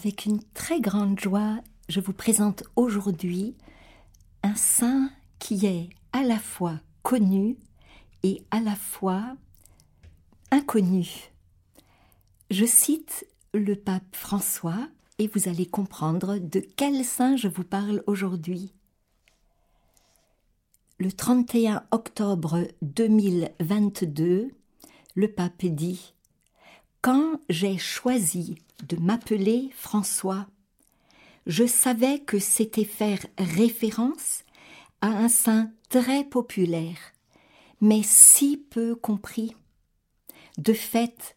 Avec une très grande joie, je vous présente aujourd'hui un saint qui est à la fois connu et à la fois inconnu. Je cite le pape François et vous allez comprendre de quel saint je vous parle aujourd'hui. Le 31 octobre 2022, le pape dit Quand j'ai choisi de m'appeler François, je savais que c'était faire référence à un saint très populaire, mais si peu compris. De fait,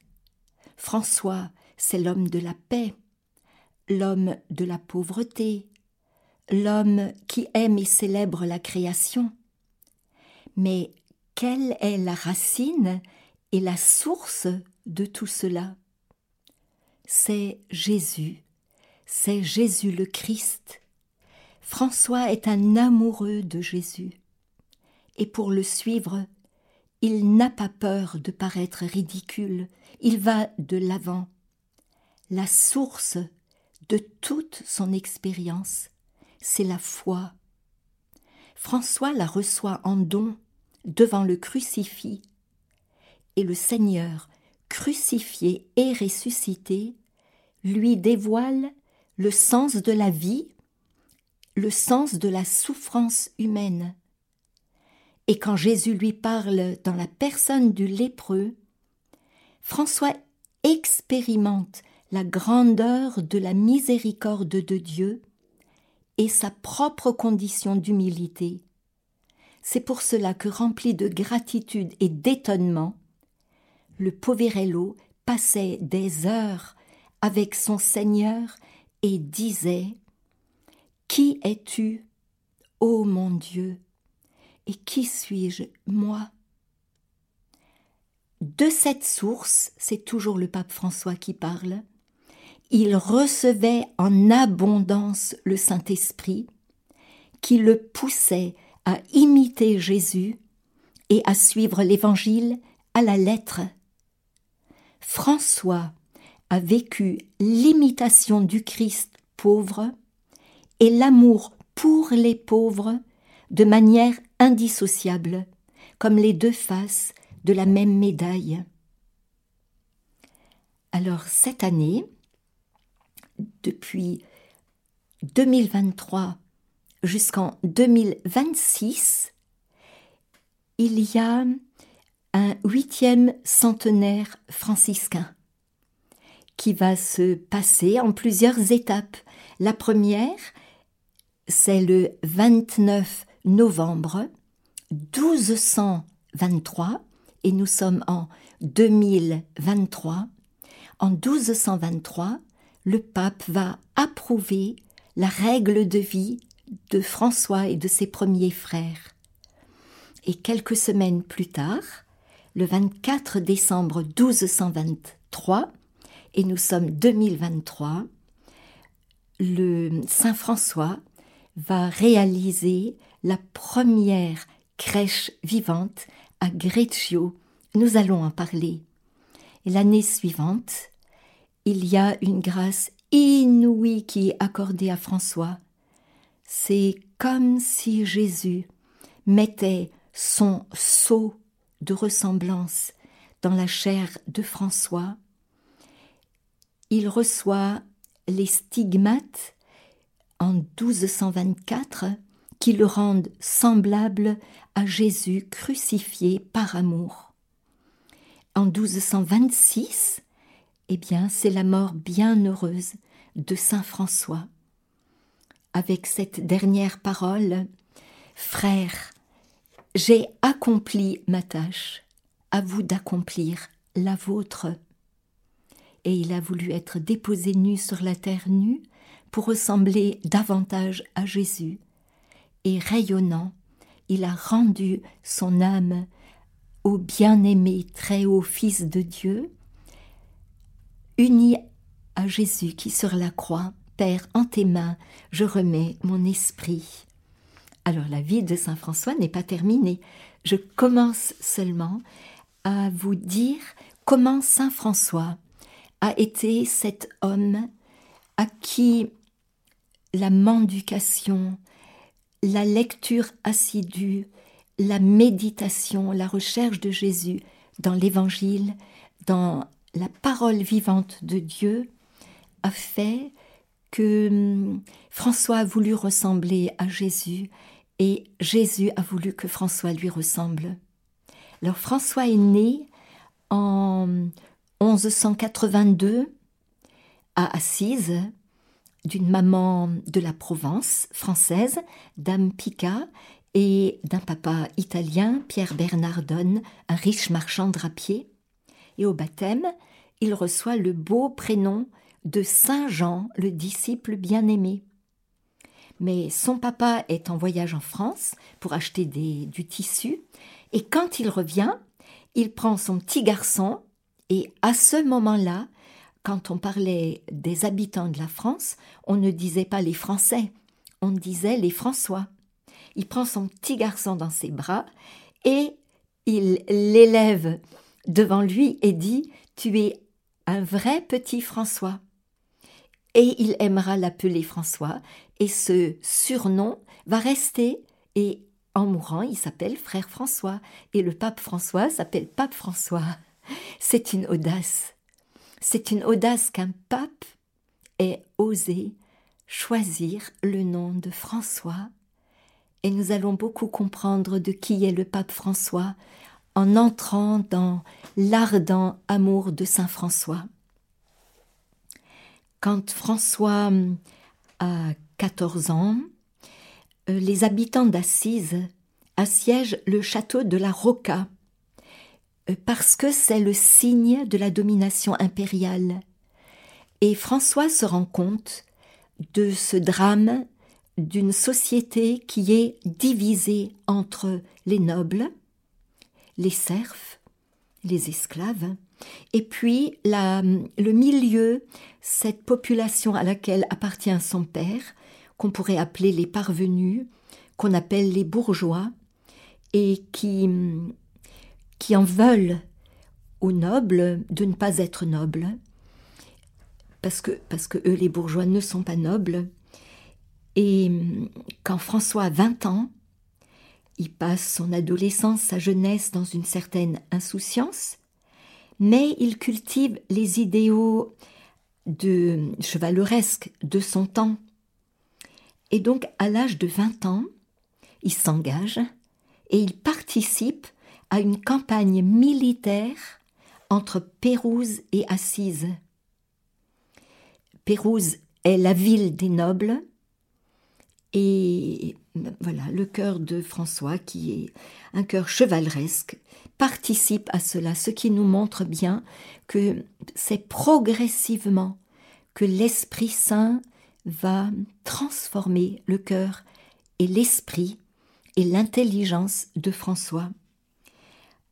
François, c'est l'homme de la paix, l'homme de la pauvreté, l'homme qui aime et célèbre la création. Mais quelle est la racine et la source de tout cela C'est Jésus, c'est Jésus le Christ. François est un amoureux de Jésus, et pour le suivre, il n'a pas peur de paraître ridicule, il va de l'avant. La source de toute son expérience, c'est la foi. François la reçoit en don devant le crucifix, et le Seigneur, crucifié et ressuscité, lui dévoile le sens de la vie, le sens de la souffrance humaine. Et quand Jésus lui parle dans la personne du lépreux, François expérimente la grandeur de la miséricorde de Dieu et sa propre condition d'humilité. C'est pour cela que, rempli de gratitude et d'étonnement, le Poverello passait des heures avec son Seigneur et disait Qui es-tu, ô mon Dieu, et qui suis-je, moi? De cette source, c'est toujours le pape François qui parle, il recevait en abondance le Saint-Esprit, qui le poussait à imiter Jésus et à suivre l'Évangile à la lettre. François a vécu l'imitation du Christ pauvre et l'amour pour les pauvres de manière indissociable, comme les deux faces de la même médaille. Alors cette année, depuis 2023 jusqu'en 2026, il y a un huitième centenaire franciscain qui va se passer en plusieurs étapes. La première, c'est le 29 novembre 1223 et nous sommes en 2023. En 1223, le pape va approuver la règle de vie de François et de ses premiers frères. Et quelques semaines plus tard, le 24 décembre 1223, et nous sommes 2023, le Saint François va réaliser la première crèche vivante à Greccio. Nous allons en parler. L'année suivante, il y a une grâce inouïe qui est accordée à François. C'est comme si Jésus mettait son sceau de ressemblance dans la chair de François. Il reçoit les stigmates en 1224 qui le rendent semblable à Jésus crucifié par amour. En 1226, eh bien, c'est la mort bienheureuse de Saint François. Avec cette dernière parole, Frère, j'ai accompli ma tâche, à vous d'accomplir la vôtre. Et il a voulu être déposé nu sur la terre nue pour ressembler davantage à Jésus. Et rayonnant, il a rendu son âme au bien-aimé très haut Fils de Dieu, uni à Jésus qui sur la croix, Père, en tes mains, je remets mon esprit. Alors la vie de Saint François n'est pas terminée. Je commence seulement à vous dire comment Saint François a été cet homme à qui la mendication, la lecture assidue, la méditation, la recherche de Jésus dans l'Évangile, dans la parole vivante de Dieu, a fait que hum, François a voulu ressembler à Jésus et Jésus a voulu que François lui ressemble. Alors François est né en 1182 à Assise d'une maman de la Provence française, Dame Pica, et d'un papa italien, Pierre Bernardone, un riche marchand drapier. Et au baptême, il reçoit le beau prénom de Saint Jean, le disciple bien-aimé. Mais son papa est en voyage en France pour acheter du tissu, et quand il revient, il prend son petit garçon, et à ce moment-là, quand on parlait des habitants de la France, on ne disait pas les Français, on disait les François. Il prend son petit garçon dans ses bras et il l'élève devant lui et dit Tu es un vrai petit François. Et il aimera l'appeler François, et ce surnom va rester, et en mourant, il s'appelle frère François, et le pape François s'appelle pape François. C'est une audace. C'est une audace qu'un pape ait osé choisir le nom de François. Et nous allons beaucoup comprendre de qui est le pape François en entrant dans l'ardent amour de Saint François. Quand François a 14 ans, euh, les habitants d'Assise assiègent le château de la Rocca, euh, parce que c'est le signe de la domination impériale. Et François se rend compte de ce drame d'une société qui est divisée entre les nobles, les serfs, les esclaves, et puis le milieu, cette population à laquelle appartient son père, qu'on pourrait appeler les parvenus, qu'on appelle les bourgeois, et qui qui en veulent aux nobles de ne pas être nobles, parce que, parce que eux, les bourgeois, ne sont pas nobles. Et quand François a 20 ans, il passe son adolescence, sa jeunesse dans une certaine insouciance, mais il cultive les idéaux chevaleresques de son temps. Et donc, à l'âge de 20 ans, il s'engage et il participe à une campagne militaire entre Pérouse et Assise. Pérouse est la ville des nobles et voilà, le cœur de François, qui est un cœur chevaleresque, participe à cela, ce qui nous montre bien que c'est progressivement que l'Esprit Saint va transformer le cœur et l'esprit et l'intelligence de François.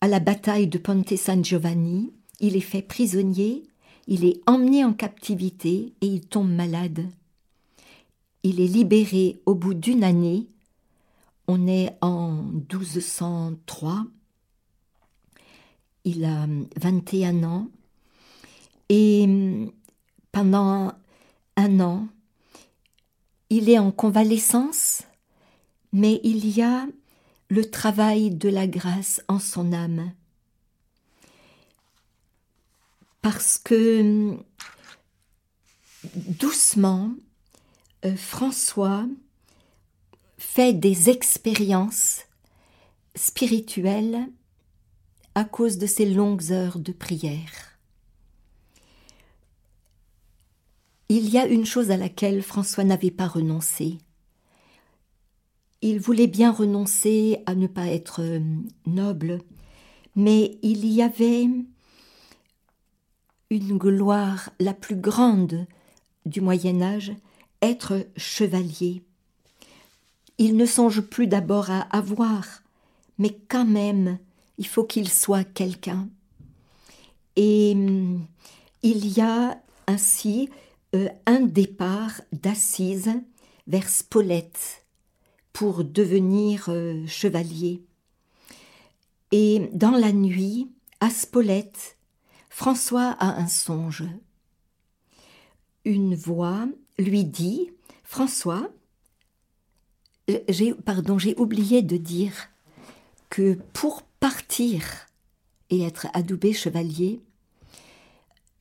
À la bataille de Ponte San Giovanni, il est fait prisonnier, il est emmené en captivité et il tombe malade. Il est libéré au bout d'une année. On est en 1203. Il a 21 ans. Et pendant un an, il est en convalescence, mais il y a le travail de la grâce en son âme. Parce que doucement, euh, François fait des expériences spirituelles à cause de ses longues heures de prière. Il y a une chose à laquelle François n'avait pas renoncé, il voulait bien renoncer à ne pas être euh, noble, mais il y avait une gloire la plus grande du Moyen Âge, être chevalier. Il ne songe plus d'abord à avoir, mais quand même, il faut qu'il soit quelqu'un. Et hum, il y a ainsi euh, un départ d'Assise vers Spolète, pour devenir euh, chevalier. Et dans la nuit, à Spolète, François a un songe. une voix lui dit François, j'ai, pardon, j'ai oublié de dire que pour partir et être adoubé chevalier,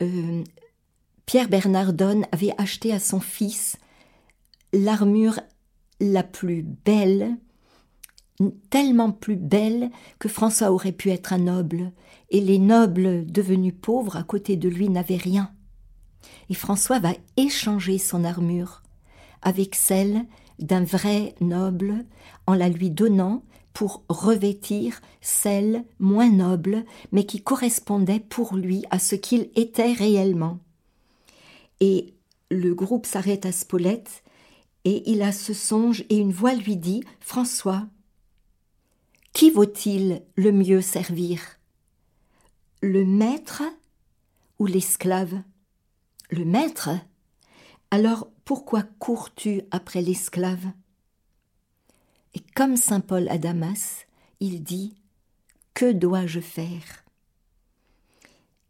euh, Pierre Bernardone avait acheté à son fils l'armure la plus belle, tellement plus belle que François aurait pu être un noble, et les nobles devenus pauvres à côté de lui n'avaient rien. Et François va échanger son armure avec celle d'un vrai noble en la lui donnant pour revêtir celle moins noble, mais qui correspondait pour lui à ce qu'il était réellement. Et le groupe s'arrête à Spolette, et il a ce songe, et une voix lui dit François, qui vaut-il le mieux servir? Le maître ou l'esclave? Le maître? Alors pourquoi cours-tu après l'esclave? Et comme saint Paul à Damas, il dit Que dois-je faire?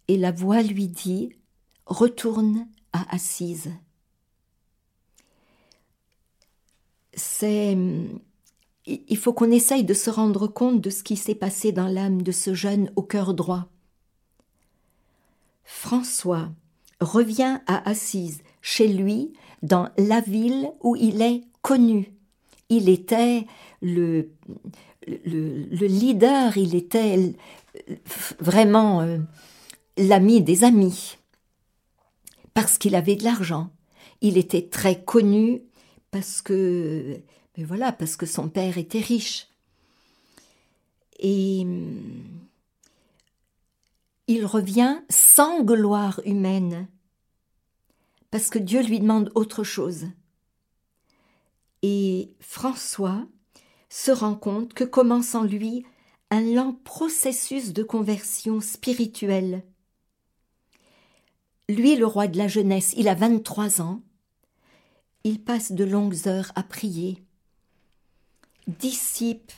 Et la voix lui dit Retourne à Assise. C'est il faut qu'on essaye de se rendre compte de ce qui s'est passé dans l'âme de ce jeune au cœur droit. François revient à Assise, chez lui, dans la ville où il est connu. Il était le, le, leader, il était vraiment euh, l'ami des amis, parce qu'il avait de l'argent. Il était très connu parce que voilà, parce que son père était riche. Et hum, il revient sans gloire humaine, parce que Dieu lui demande autre chose. Et François se rend compte que commence en lui un lent processus de conversion spirituelle. Lui, le roi de la jeunesse, il a 23 ans. Il passe de longues heures à prier, dissipe,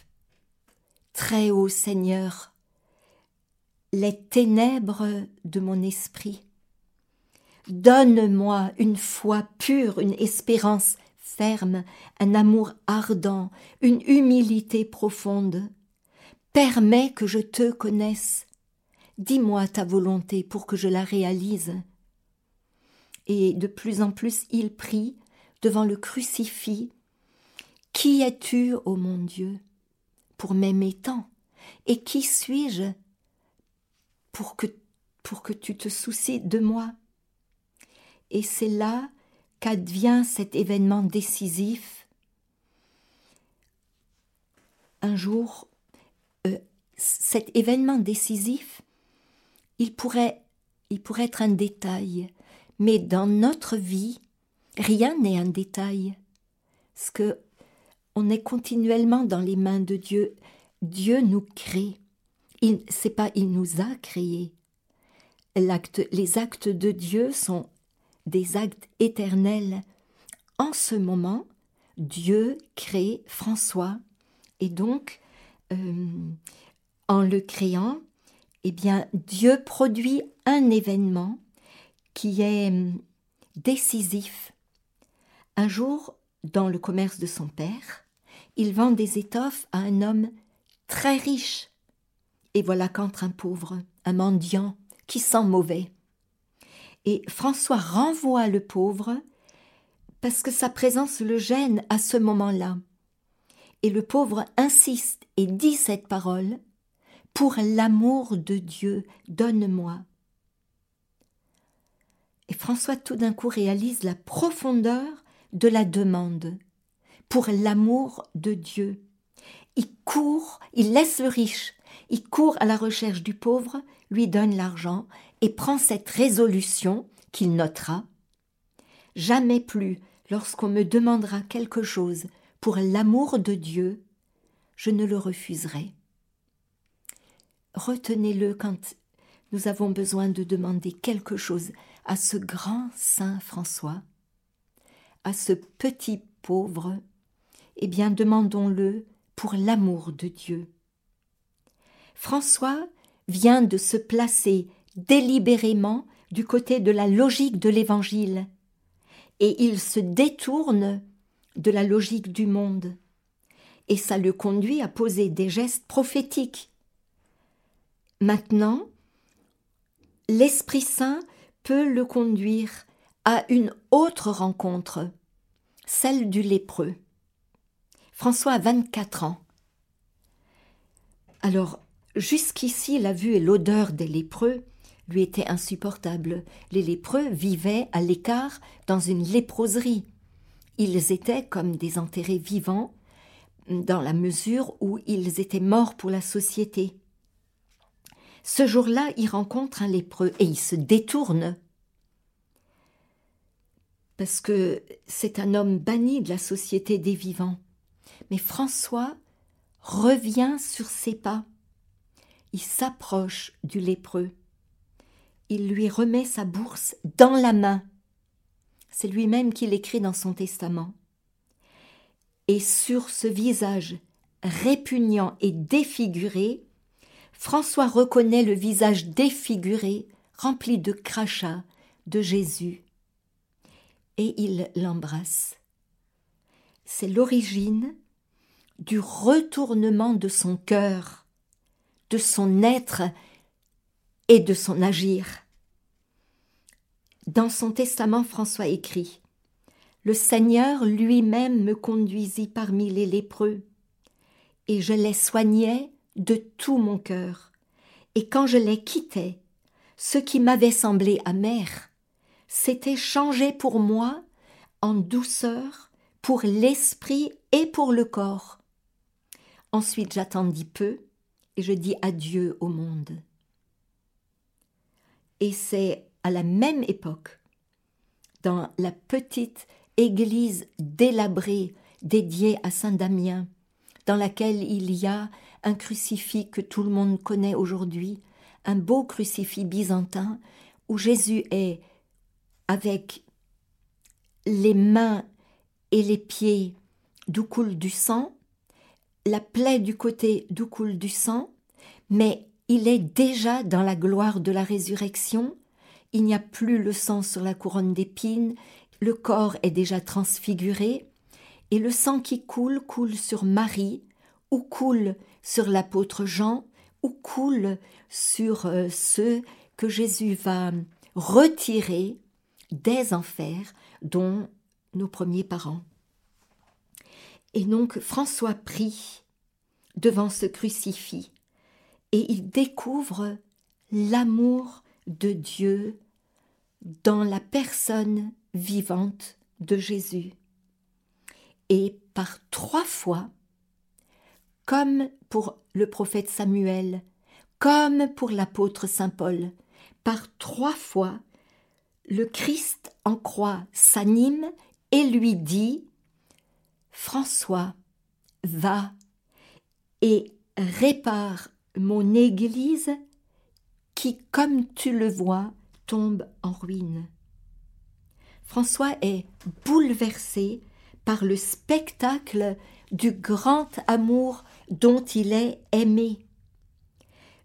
très haut Seigneur, les ténèbres de mon esprit. Donne-moi une foi pure, une espérance ferme, un amour ardent, une humilité profonde. Permets que je te connaisse. Dis-moi ta volonté pour que je la réalise. Et de plus en plus il prie devant le crucifix qui es-tu, ô mon Dieu, pour m'aimer tant? Et qui suis-je pour que, pour que tu te soucies de moi Et c'est là qu'advient cet événement décisif. Un jour, euh, cet événement décisif, il pourrait, il pourrait être un détail, mais dans notre vie, rien n'est un détail. Ce que on est continuellement dans les mains de Dieu. Dieu nous crée. Il c'est pas il nous a créés. les actes de Dieu sont des actes éternels. En ce moment, Dieu crée François. Et donc, euh, en le créant, eh Dieu produit un événement qui est euh, décisif. Un jour, dans le commerce de son père, il vend des étoffes à un homme très riche. Et voilà qu'entre un pauvre, un mendiant, qui sent mauvais. Et François renvoie le pauvre parce que sa présence le gêne à ce moment-là. Et le pauvre insiste et dit cette parole Pour l'amour de Dieu, donne-moi. Et François tout d'un coup réalise la profondeur de la demande, pour l'amour de Dieu. Il court, il laisse le riche, il court à la recherche du pauvre, lui donne l'argent et prend cette résolution qu'il notera. Jamais plus, lorsqu'on me demandera quelque chose pour l'amour de Dieu, je ne le refuserai. Retenez-le quand nous avons besoin de demander quelque chose à ce grand saint François à ce petit pauvre, eh bien demandons-le pour l'amour de Dieu. François vient de se placer délibérément du côté de la logique de l'Évangile. et il se détourne de la logique du monde. Et ça le conduit à poser des gestes prophétiques. Maintenant, l'Esprit Saint peut le conduire à une autre rencontre, celle du lépreux. François a 24 ans. Alors, jusqu'ici, la vue et l'odeur des lépreux lui étaient insupportables. Les lépreux vivaient à l'écart dans une léproserie. Ils étaient comme des enterrés vivants, dans la mesure où ils étaient morts pour la société. Ce jour-là, il rencontre un lépreux et il se détourne parce que c'est un homme banni de la société des vivants. Mais François revient sur ses pas. Il s'approche du lépreux. Il lui remet sa bourse dans la main. C'est lui-même qui l'écrit dans son testament. Et sur ce visage répugnant et défiguré, François reconnaît le visage défiguré, rempli de crachats, de Jésus et il l'embrasse. C'est l'origine du retournement de son cœur, de son être et de son agir. Dans son testament, François écrit Le Seigneur lui-même me conduisit parmi les lépreux, et je les soignais de tout mon cœur. Et quand je les quittais, ce qui m'avait semblé amer s'était changé pour moi en douceur pour l'esprit et pour le corps. Ensuite j'attendis peu je dis adieu au monde. Et c'est à la même époque, dans la petite église délabrée dédiée à Saint Damien, dans laquelle il y a un crucifix que tout le monde connaît aujourd'hui, un beau crucifix byzantin où Jésus est avec les mains et les pieds d'où coule du sang, la plaie du côté d'où coule du sang, mais il est déjà dans la gloire de la résurrection, il n'y a plus le sang sur la couronne d'épines, le corps est déjà transfiguré, et le sang qui coule coule sur Marie, ou coule sur l'apôtre Jean, ou coule sur euh, ceux que Jésus va retirer des enfers dont nos premiers parents. Et donc François prie devant ce crucifix et il découvre l'amour de Dieu dans la personne vivante de Jésus. Et par trois fois, comme pour le prophète Samuel, comme pour l'apôtre Saint Paul, par trois fois, le Christ en croix s'anime et lui dit François, va et répare mon Église qui, comme tu le vois, tombe en ruine. François est bouleversé par le spectacle du grand amour dont il est aimé.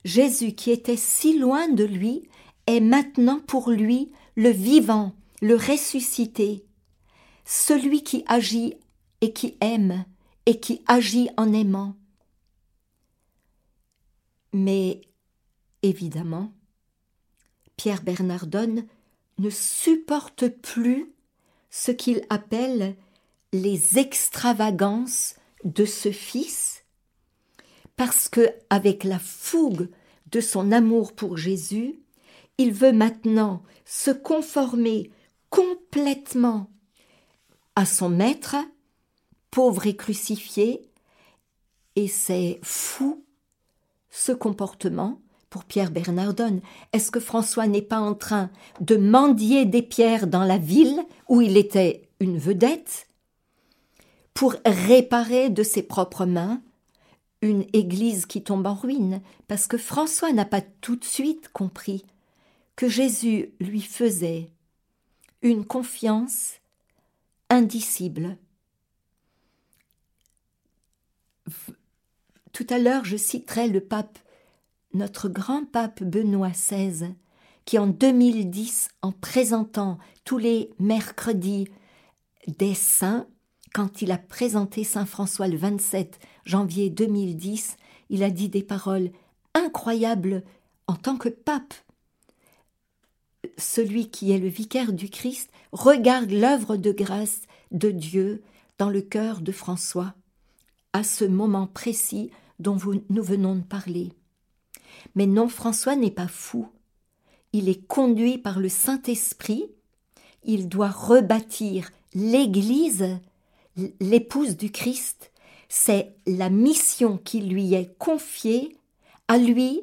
Jésus, qui était si loin de lui, est maintenant pour lui le vivant, le ressuscité, celui qui agit et qui aime et qui agit en aimant. Mais évidemment, Pierre Bernardone ne supporte plus ce qu'il appelle les extravagances de ce fils, parce que avec la fougue de son amour pour Jésus, il veut maintenant se conformer complètement à son maître, pauvre et crucifié, et c'est fou ce comportement pour Pierre Bernardone. Est-ce que François n'est pas en train de mendier des pierres dans la ville où il était une vedette pour réparer de ses propres mains une église qui tombe en ruine, parce que François n'a pas tout de suite compris que Jésus lui faisait une confiance indicible. Tout à l'heure, je citerai le pape, notre grand pape Benoît XVI, qui en 2010, en présentant tous les mercredis des saints, quand il a présenté Saint François le 27 janvier 2010, il a dit des paroles incroyables en tant que pape. Celui qui est le vicaire du Christ regarde l'œuvre de grâce de Dieu dans le cœur de François, à ce moment précis dont nous venons de parler. Mais non, François n'est pas fou. Il est conduit par le Saint-Esprit. Il doit rebâtir l'Église, l'épouse du Christ. C'est la mission qui lui est confiée à lui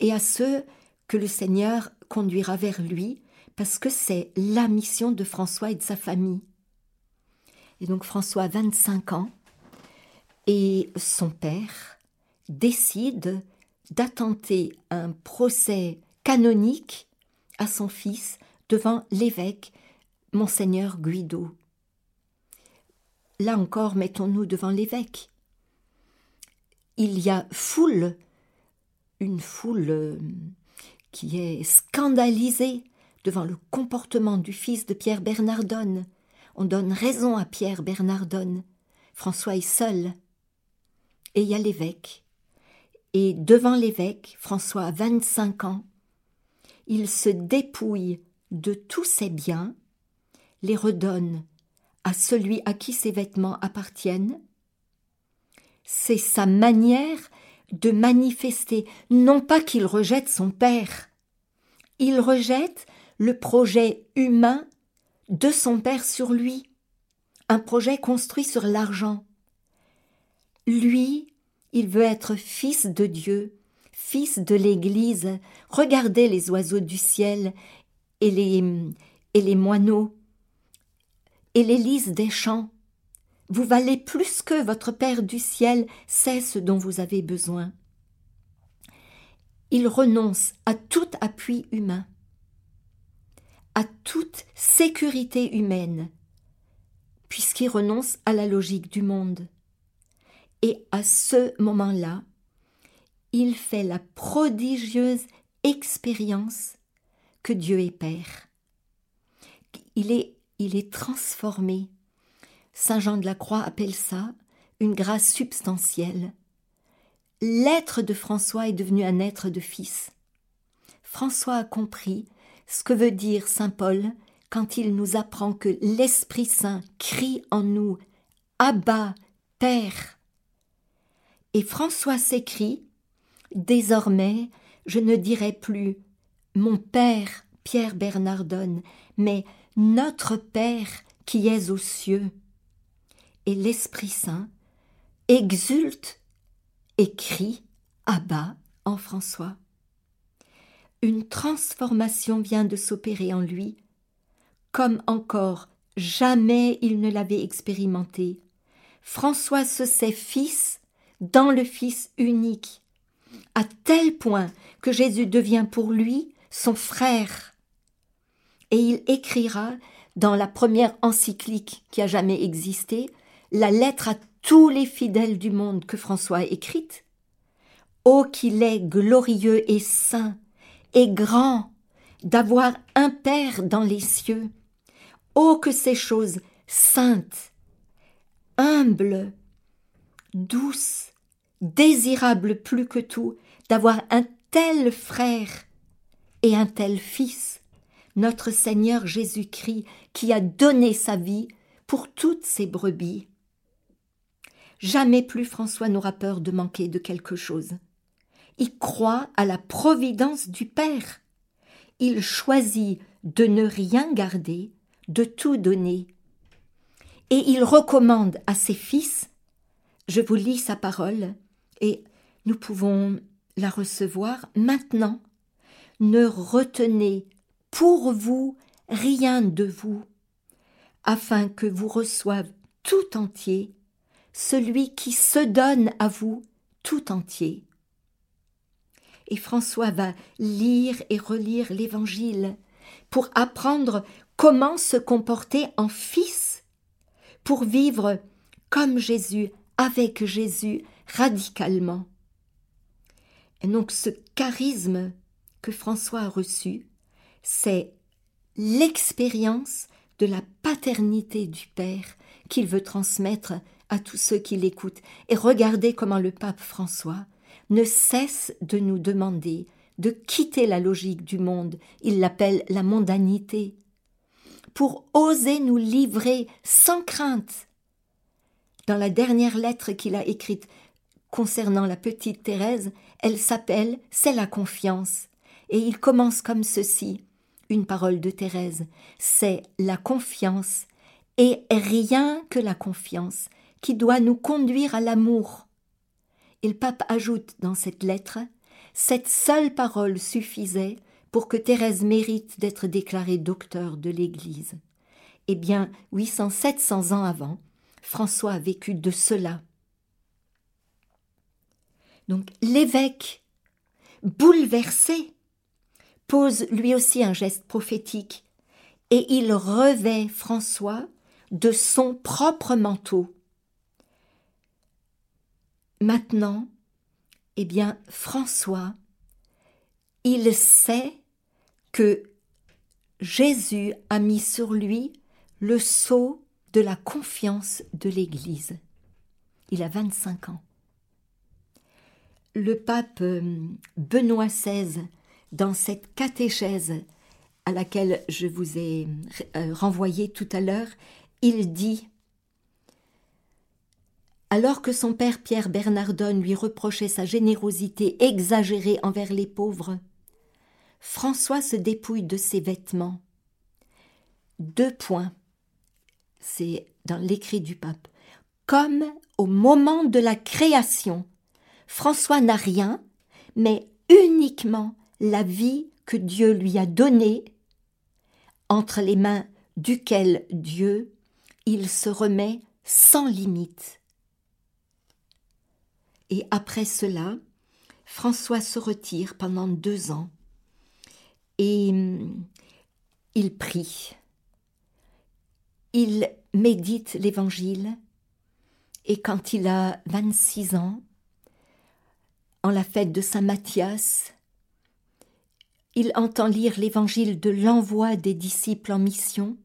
et à ceux que le Seigneur conduira vers lui, parce que c'est la mission de François et de sa famille. Et donc François a 25 ans, et son père décide d'attenter un procès canonique à son fils devant l'évêque monseigneur Guido. Là encore, mettons-nous devant l'évêque. Il y a foule, une foule euh, qui est scandalisée devant le comportement du fils de Pierre Bernardone. On donne raison à Pierre Bernardone. François est seul. Et il y a l'évêque et devant l'évêque, François a 25 ans, il se dépouille de tous ses biens, les redonne à celui à qui ses vêtements appartiennent. C'est sa manière de manifester, non pas qu'il rejette son père, il rejette le projet humain de son père sur lui, un projet construit sur l'argent. Lui il veut être fils de Dieu, fils de l'Église. Regardez les oiseaux du ciel et les, moineaux et les lys des champs. Vous valez plus que votre Père du ciel sait ce dont vous avez besoin. Il renonce à tout appui humain, à toute sécurité humaine, puisqu'il renonce à la logique du monde. Et à ce moment-là, il fait la prodigieuse expérience que Dieu est Père. Il est, transformé. Saint Jean de la Croix appelle ça une grâce substantielle. L'être de François est devenu un être de fils. François a compris ce que veut dire Saint Paul quand il nous apprend que l'Esprit Saint crie en nous Abba, Père. Et François s'écrie Désormais, je ne dirai plus mon Père Pierre Bernardone, mais notre Père qui es aux cieux. Et l'Esprit Saint exulte et crie à bas en François. Une transformation vient de s'opérer en lui, comme encore jamais il ne l'avait expérimenté. François se sait fils dans le Fils unique, à tel point que Jésus devient pour lui son frère. Et il écrira dans la première encyclique qui a jamais existé, la lettre à tous les fidèles du monde que François a écrite. Ô qu'il est glorieux et saint et grand d'avoir un Père dans les cieux. Ô que ces choses saintes, humbles, douces, désirable plus que tout d'avoir un tel frère et un tel fils, notre Seigneur Jésus-Christ, qui a donné sa vie pour toutes ses brebis. Jamais plus François n'aura peur de manquer de quelque chose. Il croit à la providence du Père. Il choisit de ne rien garder, de tout donner. Et il recommande à ses fils, je vous lis sa parole, et nous pouvons la recevoir maintenant. Ne retenez pour vous rien de vous, afin que vous reçoive tout entier celui qui se donne à vous tout entier. Et François va lire et relire l'Évangile pour apprendre comment se comporter en fils, pour vivre comme Jésus, avec Jésus, radicalement. Et donc ce charisme que François a reçu, c'est l'expérience de la paternité du Père qu'il veut transmettre à tous ceux qui l'écoutent. Et regardez comment le pape François ne cesse de nous demander de quitter la logique du monde, il l'appelle la mondanité, pour oser nous livrer sans crainte. Dans la dernière lettre qu'il a écrite concernant la petite Thérèse, elle s'appelle C'est la confiance. Et il commence comme ceci une parole de Thérèse c'est la confiance, et rien que la confiance, qui doit nous conduire à l'amour. Et le pape ajoute dans cette lettre cette seule parole suffisait pour que Thérèse mérite d'être déclarée docteur de l'Église. Eh bien, 800-700 ans avant, François a vécu de cela. Donc l'évêque, bouleversé, pose lui aussi un geste prophétique, et il revêt François de son propre manteau. Maintenant, eh bien, François, il sait que Jésus a mis sur lui le sceau de la confiance de l'Église. Il a 25 ans. Le pape euh, Benoît XVI, dans cette catéchèse à laquelle je vous ai euh, renvoyé tout à l'heure, il dit alors que son père Pierre Bernardone lui reprochait sa générosité exagérée envers les pauvres, François se dépouille de ses vêtements. Deux points. C'est dans l'écrit du pape. Comme au moment de la création, François n'a rien, mais uniquement la vie que Dieu lui a donnée, entre les mains duquel Dieu, il se remet sans limite. Et après cela, François se retire pendant deux ans et hum, il prie. Il médite l'Évangile et quand il a 26 ans, en la fête de Saint Matthias, il entend lire l'Évangile de l'envoi des disciples en mission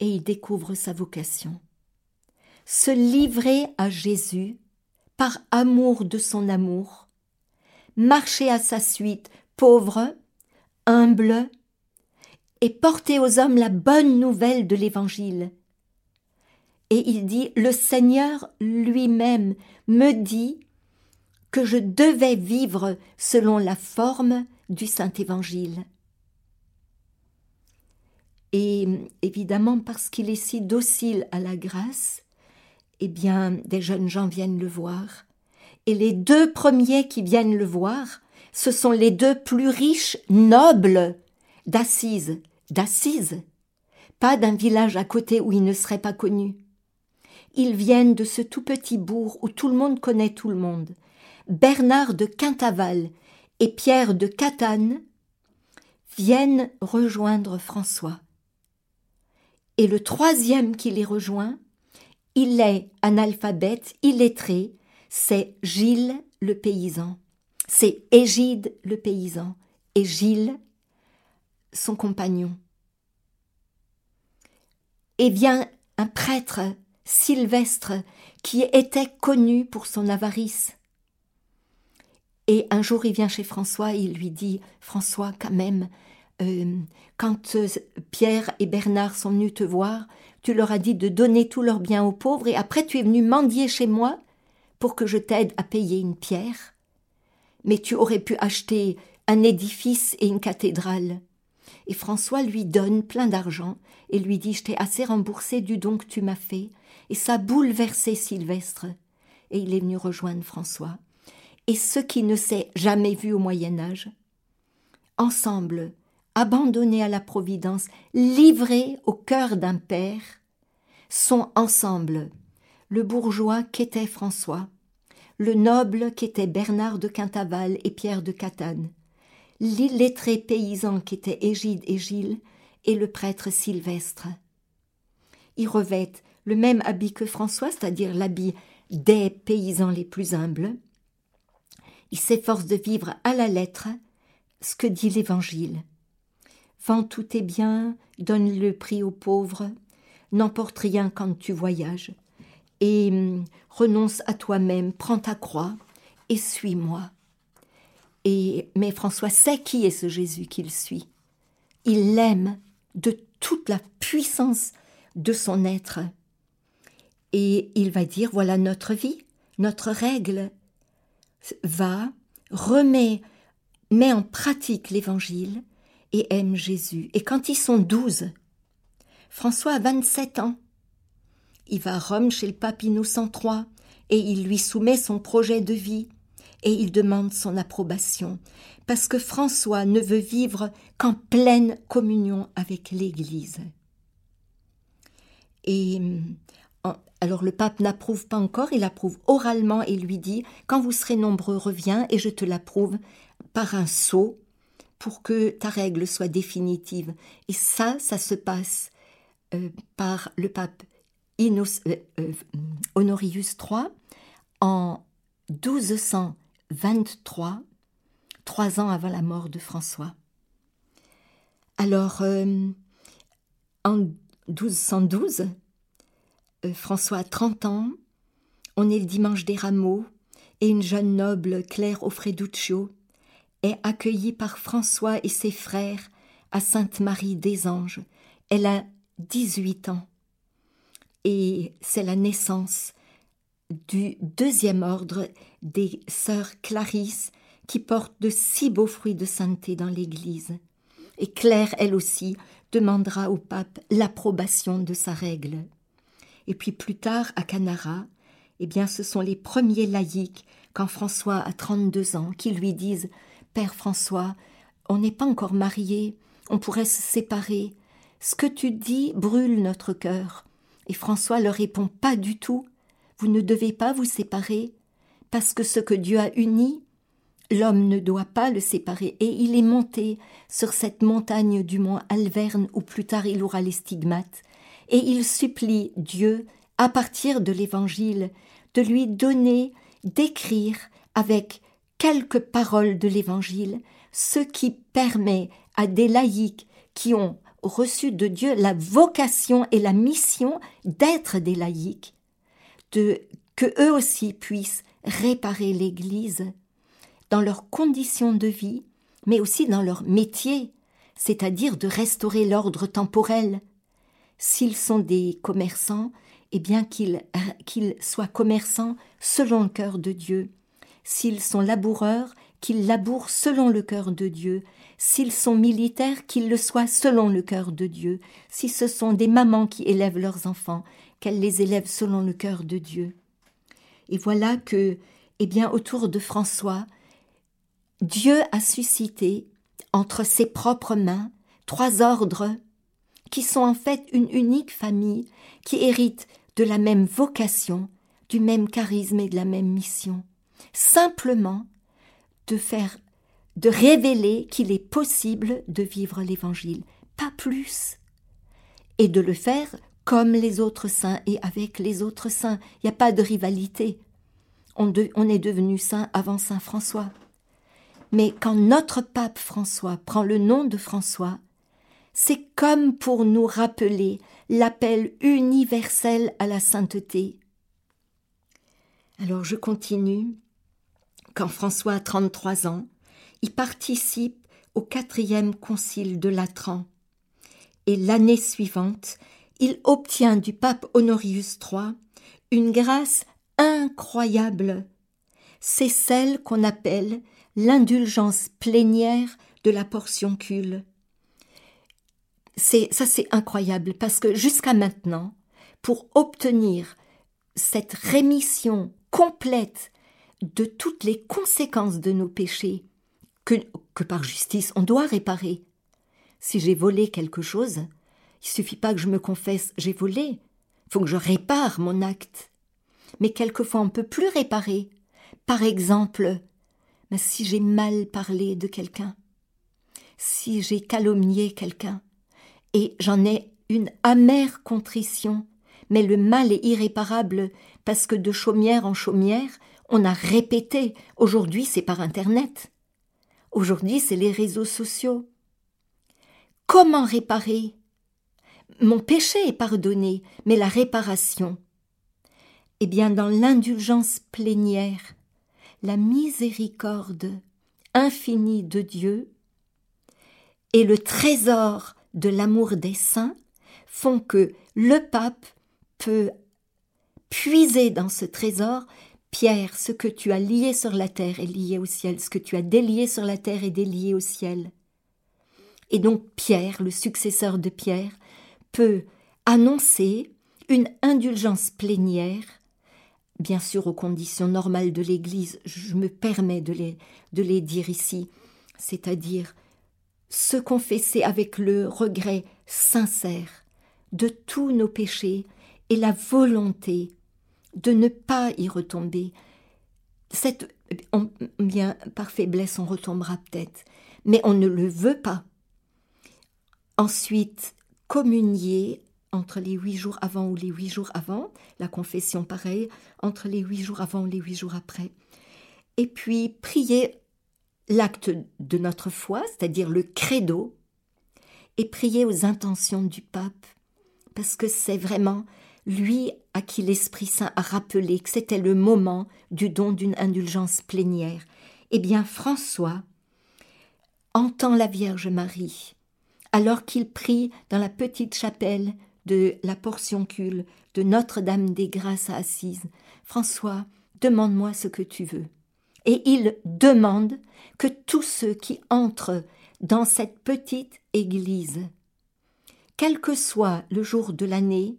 et il découvre sa vocation. Se livrer à Jésus par amour de son amour, marcher à sa suite, pauvre, humble, et porter aux hommes la bonne nouvelle de l'Évangile. Et il dit, le Seigneur lui-même me dit que je devais vivre selon la forme du Saint Évangile. Et évidemment parce qu'il est si docile à la grâce, eh bien, des jeunes gens viennent le voir. Et les deux premiers qui viennent le voir, ce sont les deux plus riches nobles d'Assise, d'Assise, pas d'un village à côté où ils ne seraient pas connus. Ils viennent de ce tout petit bourg où tout le monde connaît tout le monde. Bernard de Quintaval et Pierre de Catane viennent rejoindre François. Et le troisième qui les rejoint, il est analphabète, illettré, c'est Gilles le paysan. C'est Égide le paysan et Gilles, son compagnon. Et vient un prêtre, Sylvestre, qui était connu pour son avarice. Et un jour, il vient chez François et il lui dit François, quand même, euh, quand euh, Pierre et Bernard sont venus te voir, tu leur as dit de donner tous leurs biens aux pauvres et après tu es venu mendier chez moi pour que je t'aide à payer une pierre. Mais tu aurais pu acheter un édifice et une cathédrale. Et François lui donne plein d'argent et lui dit Je t'ai assez remboursé du don que tu m'as fait. Et ça a bouleversé Sylvestre. Et il est venu rejoindre François. Et ceux qui ne s'est jamais vu au Moyen Âge, ensemble, abandonnés à la Providence, livrés au cœur d'un père, sont ensemble le bourgeois qu'était François, le noble qu'était Bernard de Quintaval et Pierre de Catane, l'illettré paysan qu'était Égide et Gilles, et le prêtre Sylvestre. Ils revêtent le même habit que François, c'est-à-dire l'habit des paysans les plus humbles. Ils s'efforcent de vivre à la lettre ce que dit l'Évangile. Vends tous tes biens, donne le prix aux pauvres, n'emporte rien quand tu voyages, et hum, renonce à toi-même, prends ta croix et suis-moi. Et mais François sait qui est ce Jésus qu'il suit. Il l'aime de toute la puissance de son être. Et il va dire voilà notre vie, notre règle. Va, remet, met en pratique l'évangile et aime Jésus. Et quand ils sont douze, François a 27 ans. Il va à Rome chez le pape Innocent III et il lui soumet son projet de vie et il demande son approbation parce que François ne veut vivre qu'en pleine communion avec l'Église. Et alors le pape n'approuve pas encore, il approuve oralement et lui dit Quand vous serez nombreux, reviens et je te l'approuve par un sceau pour que ta règle soit définitive. Et ça, ça se passe euh, par le pape euh, euh, Honorius III en 1223, trois ans avant la mort de François. Alors, en 1212, François a 30 ans, on est le dimanche des rameaux, et une jeune noble, Claire Offreduccio, est accueillie par François et ses frères à Sainte-Marie des Anges. Elle a 18 ans. Et c'est la naissance du deuxième ordre des sœurs Clarisse qui portent de si beaux fruits de sainteté dans l'Église. Et Claire, elle aussi, demandera au pape l'approbation de sa règle. Et puis plus tard, à Canara, eh bien, ce sont les premiers laïcs, quand François a 32 ans, qui lui disent Père François, on n'est pas encore mariés, on pourrait se séparer. Ce que tu dis brûle notre cœur. Et François leur répond Pas du tout. Vous ne devez pas vous séparer, parce que ce que Dieu a uni, l'homme ne doit pas le séparer. Et il est monté sur cette montagne du mont Alverne où plus tard il aura les stigmates, et il supplie Dieu, à partir de l'Évangile, de lui donner d'écrire avec quelques paroles de l'Évangile ce qui permet à des laïcs qui ont reçu de Dieu la vocation et la mission d'être des laïcs, de que eux aussi puissent réparer l'Église dans leurs conditions de vie, mais aussi dans leur métier, c'est-à-dire de restaurer l'ordre temporel, s'ils sont des commerçants, eh bien qu'ils soient commerçants selon le cœur de Dieu. S'ils sont laboureurs, qu'ils labourent selon le cœur de Dieu. S'ils sont militaires, qu'ils le soient selon le cœur de Dieu. Si ce sont des mamans qui élèvent leurs enfants, qu'elles les élèvent selon le cœur de Dieu. Et voilà que, eh bien, autour de François, Dieu a suscité, entre ses propres mains, trois ordres qui sont en fait une unique famille qui hérite de la même vocation, du même charisme et de la même mission. Simplement de faire, de révéler qu'il est possible de vivre l'évangile, pas plus. Et de le faire comme les autres saints et avec les autres saints. Il n'y a pas de rivalité. On, on est devenu saint avant Saint François. Mais quand notre pape François prend le nom de François, c'est comme pour nous rappeler l'appel universel à la sainteté. Alors je continue. Quand François a 33 ans, il participe au quatrième concile de Latran. Et l'année suivante, il obtient du pape Honorius III une grâce incroyable. C'est celle qu'on appelle l'indulgence plénière de la portioncule c'est ça c'est incroyable parce que jusqu'à maintenant, pour obtenir cette rémission complète de toutes les conséquences de nos péchés, que, par justice on doit réparer. Si j'ai volé quelque chose, il suffit pas que je me confesse j'ai volé, faut que je répare mon acte. Mais quelquefois on peut plus réparer. Par exemple, si j'ai mal parlé de quelqu'un, si j'ai calomnié quelqu'un, et j'en ai une amère contrition, mais le mal est irréparable parce que de chaumière en chaumière, on a répété. Aujourd'hui, c'est par Internet. Aujourd'hui, c'est les réseaux sociaux. comment réparer? Mon péché est pardonné, mais la réparation Eh bien, dans l'indulgence plénière, la miséricorde infinie de Dieu et le trésor de l'amour des saints font que le pape peut puiser dans ce trésor. Pierre, ce que tu as lié sur la terre est lié au ciel, ce que tu as délié sur la terre est délié au ciel. Et donc Pierre, le successeur de Pierre, peut annoncer une indulgence plénière, bien sûr aux conditions normales de l'Église, je me permets de les, de les dire ici, c'est-à-dire se confesser avec le regret sincère de tous nos péchés et la volonté de ne pas y retomber. Cette, bien, par faiblesse, on retombera peut-être, mais on ne le veut pas. Ensuite, communier entre les huit jours avant ou les huit jours avant, la confession pareil, entre les huit jours avant ou les huit jours après. Et puis prier l'acte de notre foi, c'est-à-dire le credo, et prier aux intentions du pape, parce que c'est vraiment lui à qui l'Esprit Saint a rappelé que c'était le moment du don d'une indulgence plénière, eh bien François entend la Vierge Marie, alors qu'il prie dans la petite chapelle de la portioncule de Notre-Dame des Grâces à Assise. François, demande-moi ce que tu veux. Et il demande que tous ceux qui entrent dans cette petite église, quel que soit le jour de l'année,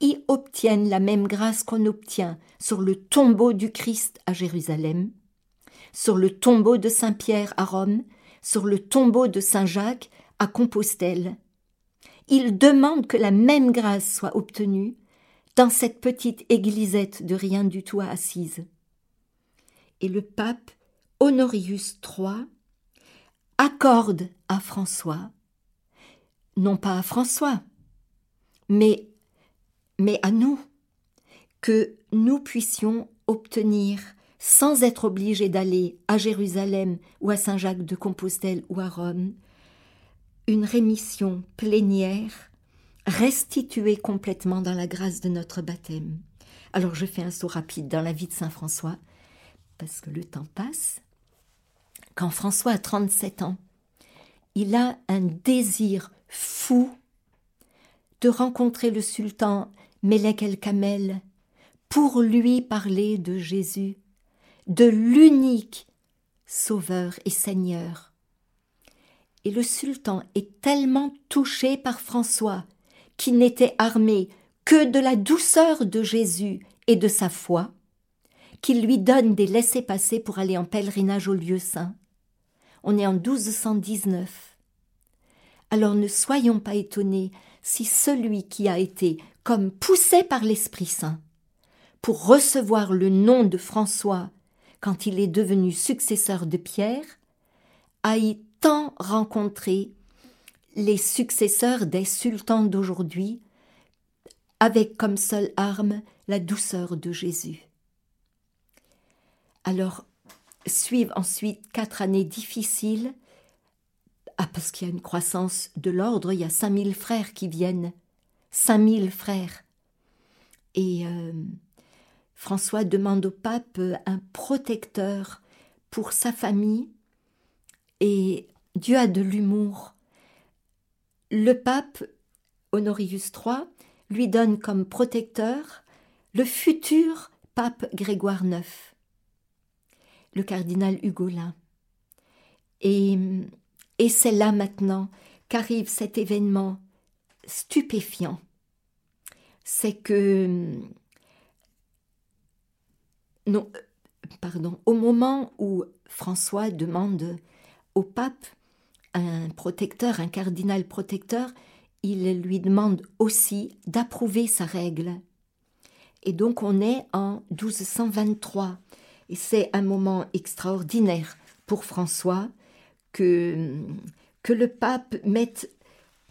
y obtiennent la même grâce qu'on obtient sur le tombeau du Christ à Jérusalem, sur le tombeau de Saint Pierre à Rome, sur le tombeau de Saint Jacques à Compostelle. Il demande que la même grâce soit obtenue dans cette petite églisette de rien du tout Assise. Et le pape Honorius III accorde à François, non pas à François, mais mais à nous, que nous puissions obtenir, sans être obligés d'aller à Jérusalem ou à Saint-Jacques de Compostelle ou à Rome, une rémission plénière, restituée complètement dans la grâce de notre baptême. Alors je fais un saut rapide dans la vie de Saint François, parce que le temps passe. Quand François a 37 ans, il a un désir fou de rencontrer le sultan Melek el Kamel, pour lui parler de Jésus, de l'unique Sauveur et Seigneur. Et le sultan est tellement touché par François, qui n'était armé que de la douceur de Jésus et de sa foi, qu'il lui donne des laissés-passer pour aller en pèlerinage au lieu saint. On est en 1219. Alors ne soyons pas étonnés si celui qui a été comme poussé par l'Esprit Saint pour recevoir le nom de François quand il est devenu successeur de Pierre, a y tant rencontré les successeurs des sultans d'aujourd'hui, avec comme seule arme la douceur de Jésus. Alors, suivent ensuite quatre années difficiles ah, parce qu'il y a une croissance de l'ordre, il y a 5000 frères qui viennent. 5000 frères. Et euh, François demande au pape un protecteur pour sa famille. Et Dieu a de l'humour. Le pape, Honorius III, lui donne comme protecteur le futur pape Grégoire IX, le cardinal Hugolin. Et et c'est là maintenant qu'arrive cet événement stupéfiant. C'est que non, pardon, au moment où François demande au pape un protecteur, un cardinal protecteur, il lui demande aussi d'approuver sa règle. Et donc on est en 1223. Et c'est un moment extraordinaire pour François que, le pape mette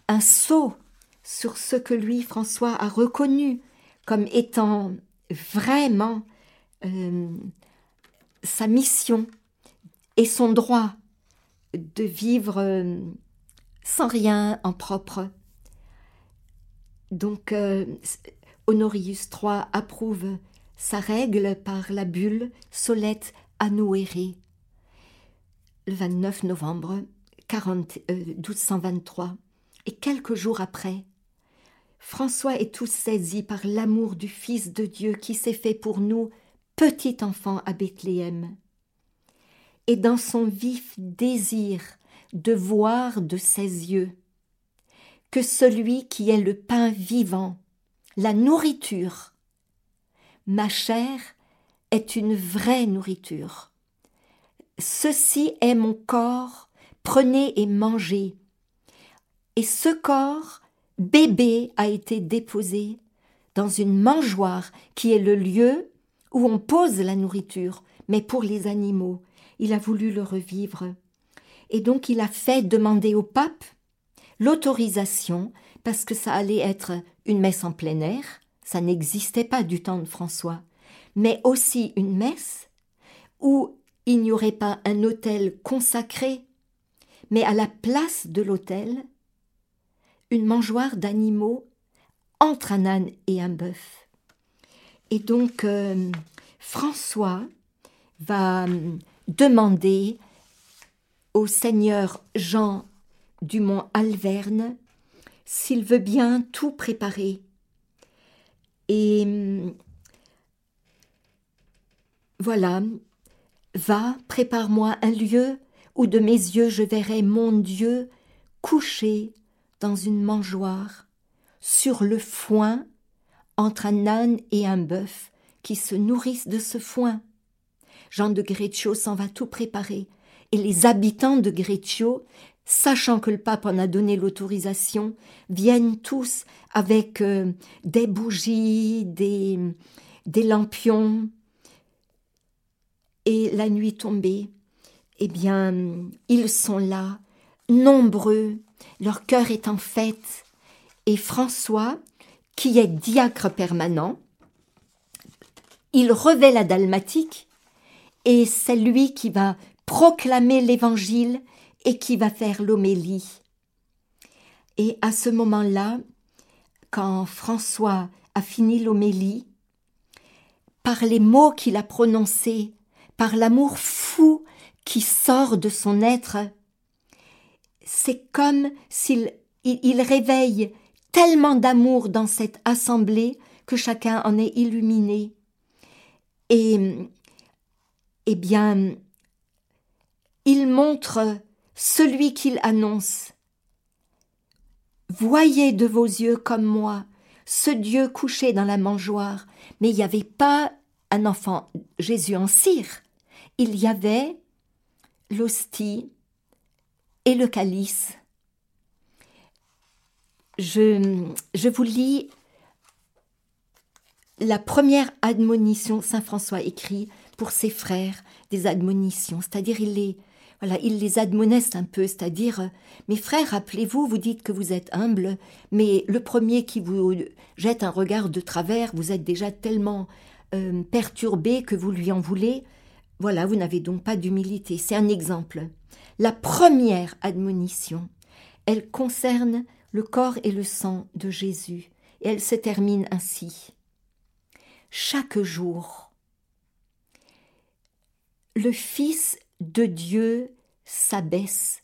un sceau sur ce que lui, François, a reconnu comme étant vraiment euh, sa mission et son droit de vivre euh, sans rien en propre. Donc, euh, Honorius III approuve sa règle par la bulle Solette Anouéré le 29 novembre 40, 1223. Euh, Et quelques jours après, François est tout saisi par l'amour du Fils de Dieu qui s'est fait pour nous petit enfant à Bethléem. Et dans son vif désir de voir de ses yeux que celui qui est le pain vivant, la nourriture, ma chair est une vraie nourriture. Ceci est mon corps, prenez et mangez. Et ce corps, bébé, a été déposé dans une mangeoire qui est le lieu où on pose la nourriture, mais pour les animaux. Il a voulu le revivre. Et donc il a fait demander au pape l'autorisation, parce que ça allait être une messe en plein air, ça n'existait pas du temps de François, mais aussi une messe où il n'y aurait pas un autel consacré, mais à la place de l'autel, une mangeoire d'animaux entre un âne et un bœuf. Et donc euh, François va hum, demander au seigneur Jean du mont Alverne s'il veut bien tout préparer. Et hum, voilà, va, prépare-moi un lieu où de mes yeux je verrai mon Dieu couché dans une mangeoire, sur le foin, entre un âne et un bœuf qui se nourrissent de ce foin. Jean de Greccio s'en va tout préparer, et les habitants de Greccio, sachant que le pape en a donné l'autorisation, viennent tous avec euh, des bougies, des, des lampions. Et la nuit tombée, eh bien, ils sont là, nombreux, leur cœur est en fête. Et François, qui est diacre permanent, il revêt la dalmatique et c'est lui qui va proclamer l'évangile et qui va faire l'homélie. Et à ce moment-là, quand François a fini l'homélie, par les mots qu'il a prononcés, par l'amour fou qui sort de son être, c'est comme s'il il réveille tellement d'amour dans cette assemblée que chacun en est illuminé. Et, eh bien, il montre celui qu'il annonce. Voyez de vos yeux comme moi ce Dieu couché dans la mangeoire, mais il n'y avait pas un enfant Jésus en cire, il y avait l'hostie et le calice. Je, je vous lis la première admonition, Saint François écrit pour ses frères des admonitions, c'est-à-dire il les, voilà, il les admoneste un peu, c'est-à-dire, mes frères, rappelez-vous, vous dites que vous êtes humbles, mais le premier qui vous jette un regard de travers, vous êtes déjà tellement euh, perturbé que vous lui en voulez. Voilà, vous n'avez donc pas d'humilité. C'est un exemple. La première admonition, elle concerne le corps et le sang de Jésus, et elle se termine ainsi chaque jour. Le Fils de Dieu s'abaisse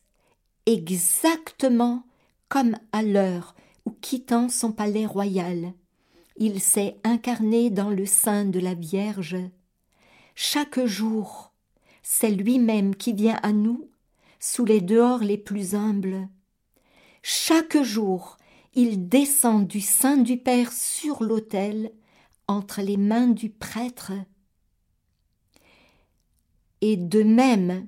exactement comme à l'heure où quittant son palais royal, il s'est incarné dans le sein de la Vierge. Chaque jour, c'est lui-même qui vient à nous sous les dehors les plus humbles. Chaque jour, il descend du sein du Père sur l'autel entre les mains du prêtre. Et de même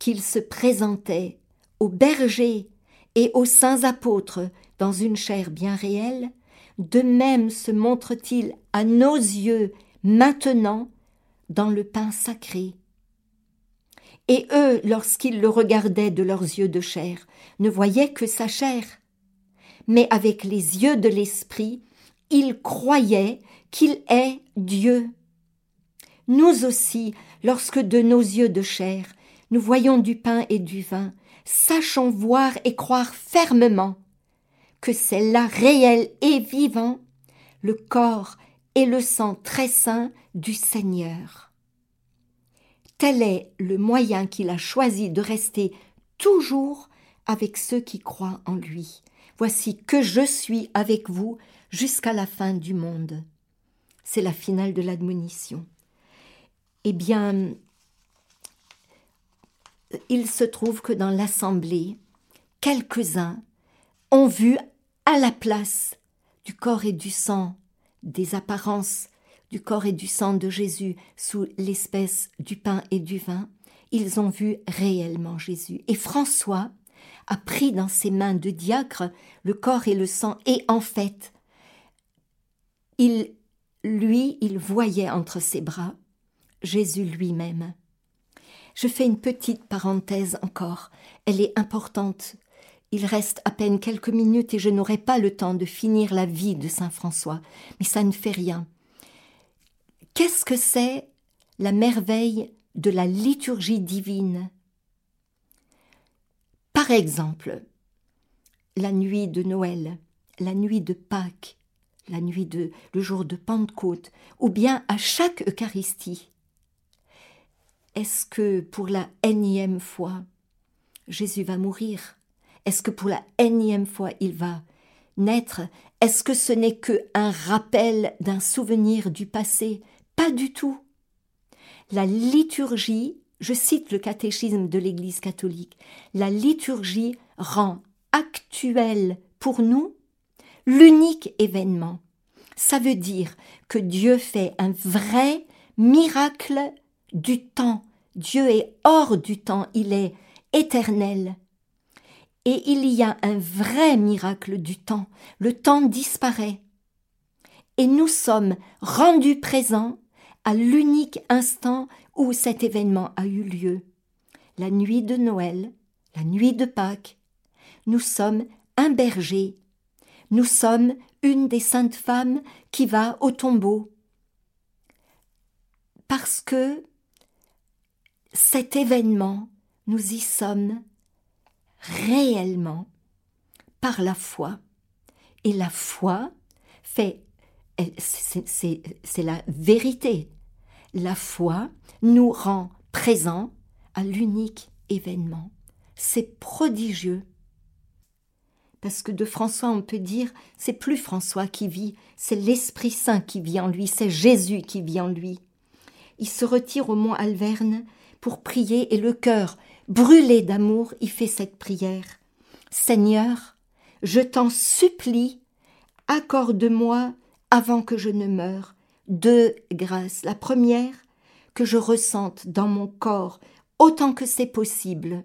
qu'il se présentait aux bergers et aux saints apôtres dans une chair bien réelle, de même se montre-t-il à nos yeux maintenant dans le pain sacré. Et eux, lorsqu'ils le regardaient de leurs yeux de chair, ne voyaient que sa chair. Mais avec les yeux de l'esprit, ils croyaient qu'il est Dieu. Nous aussi, lorsque de nos yeux de chair, nous voyons du pain et du vin, sachons voir et croire fermement que c'est là réel et vivant le corps et le sang très saint du Seigneur. Tel est le moyen qu'il a choisi de rester toujours avec ceux qui croient en lui. Voici que je suis avec vous jusqu'à la fin du monde. C'est la finale de l'admonition. Eh bien, il se trouve que dans l'assemblée, quelques-uns ont vu à la place du corps et du sang, des apparences du corps et du sang de Jésus sous l'espèce du pain et du vin, ils ont vu réellement Jésus. Et François a pris dans ses mains de diacre le corps et le sang, et en fait, lui, il voyait entre ses bras Jésus lui-même. Je fais une petite parenthèse encore, elle est importante. Il reste à peine quelques minutes et je n'aurai pas le temps de finir la vie de Saint François, mais ça ne fait rien. Qu'est-ce que c'est la merveille de la liturgie divine? Par exemple, la nuit de Noël, la nuit de Pâques, la nuit de le jour de Pentecôte, ou bien à chaque Eucharistie. Est-ce que pour la énième fois, Jésus va mourir? Est-ce que pour la énième fois, il va naître? Est-ce que ce n'est que un rappel d'un souvenir du passé? Pas du tout. La liturgie, je cite le catéchisme de l'Église catholique, la liturgie rend actuel pour nous l'unique événement. Ça veut dire que Dieu fait un vrai miracle du temps. Dieu est hors du temps, il est éternel. Et il y a un vrai miracle du temps. Le temps disparaît. Et nous sommes rendus présents à l'unique instant où cet événement a eu lieu. La nuit de Noël, la nuit de Pâques. Nous sommes un berger. Nous sommes une des saintes femmes qui va au tombeau. Parce que cet événement, nous y sommes réellement par la foi. Et la foi fait, c'est la vérité. La foi nous rend présents à l'unique événement. C'est prodigieux. Parce que de François, on peut dire, c'est plus François qui vit, c'est l'Esprit Saint qui vit en lui, c'est Jésus qui vit en lui. Il se retire au mont Alverne pour prier et le cœur, brûlé d'amour, y fait cette prière. Seigneur, je t'en supplie, accorde-moi, avant que je ne meure, deux grâces. La première, que je ressente dans mon corps, autant que c'est possible,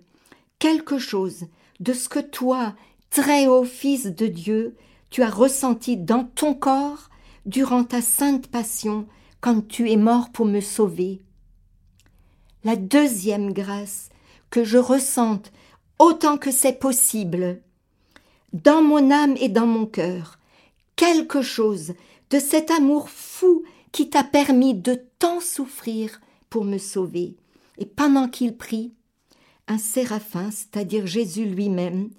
quelque chose de ce que toi, très haut Fils de Dieu, tu as ressenti dans ton corps durant ta sainte passion quand tu es mort pour me sauver la deuxième grâce, que je ressente autant que c'est possible, dans mon âme et dans mon cœur, quelque chose de cet amour fou qui t'a permis de tant souffrir pour me sauver. Et pendant qu'il prie, un séraphin, c'est-à-dire Jésus lui-même,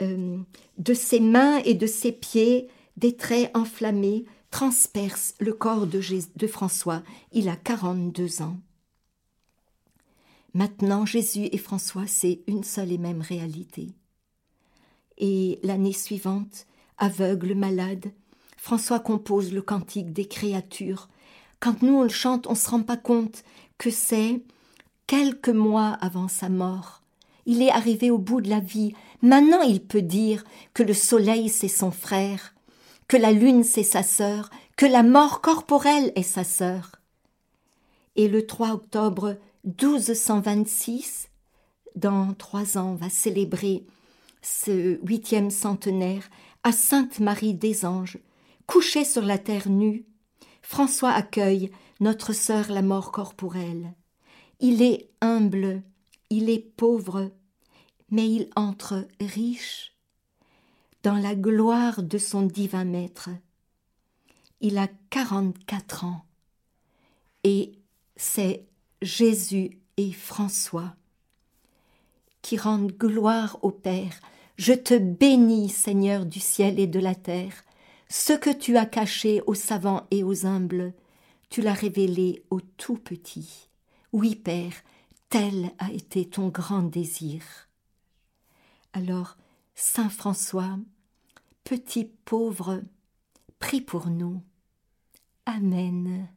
euh, de ses mains et de ses pieds, des traits enflammés, transperce le corps de, de François. Il a 42 ans. Maintenant, Jésus et François, c'est une seule et même réalité. Et l'année suivante, aveugle, malade, François compose le cantique des créatures. Quand nous on le chante, on ne se rend pas compte que c'est quelques mois avant sa mort. Il est arrivé au bout de la vie. Maintenant il peut dire que le soleil c'est son frère, que la lune c'est sa sœur, que la mort corporelle est sa sœur. Et le 3 octobre 1226, dans trois ans, va célébrer ce huitième centenaire à Sainte Marie des Anges, couchée sur la terre nue. François accueille notre sœur la mort corporelle. Il est humble, il est pauvre, mais il entre riche dans la gloire de son divin maître. Il a quarante-quatre ans et c'est Jésus et François. qui rendent gloire au Père, je te bénis, Seigneur du ciel et de la terre. Ce que tu as caché aux savants et aux humbles, tu l'as révélé aux tout petits. Oui, Père, tel a été ton grand désir. Alors, Saint François, petit pauvre, prie pour nous. Amen.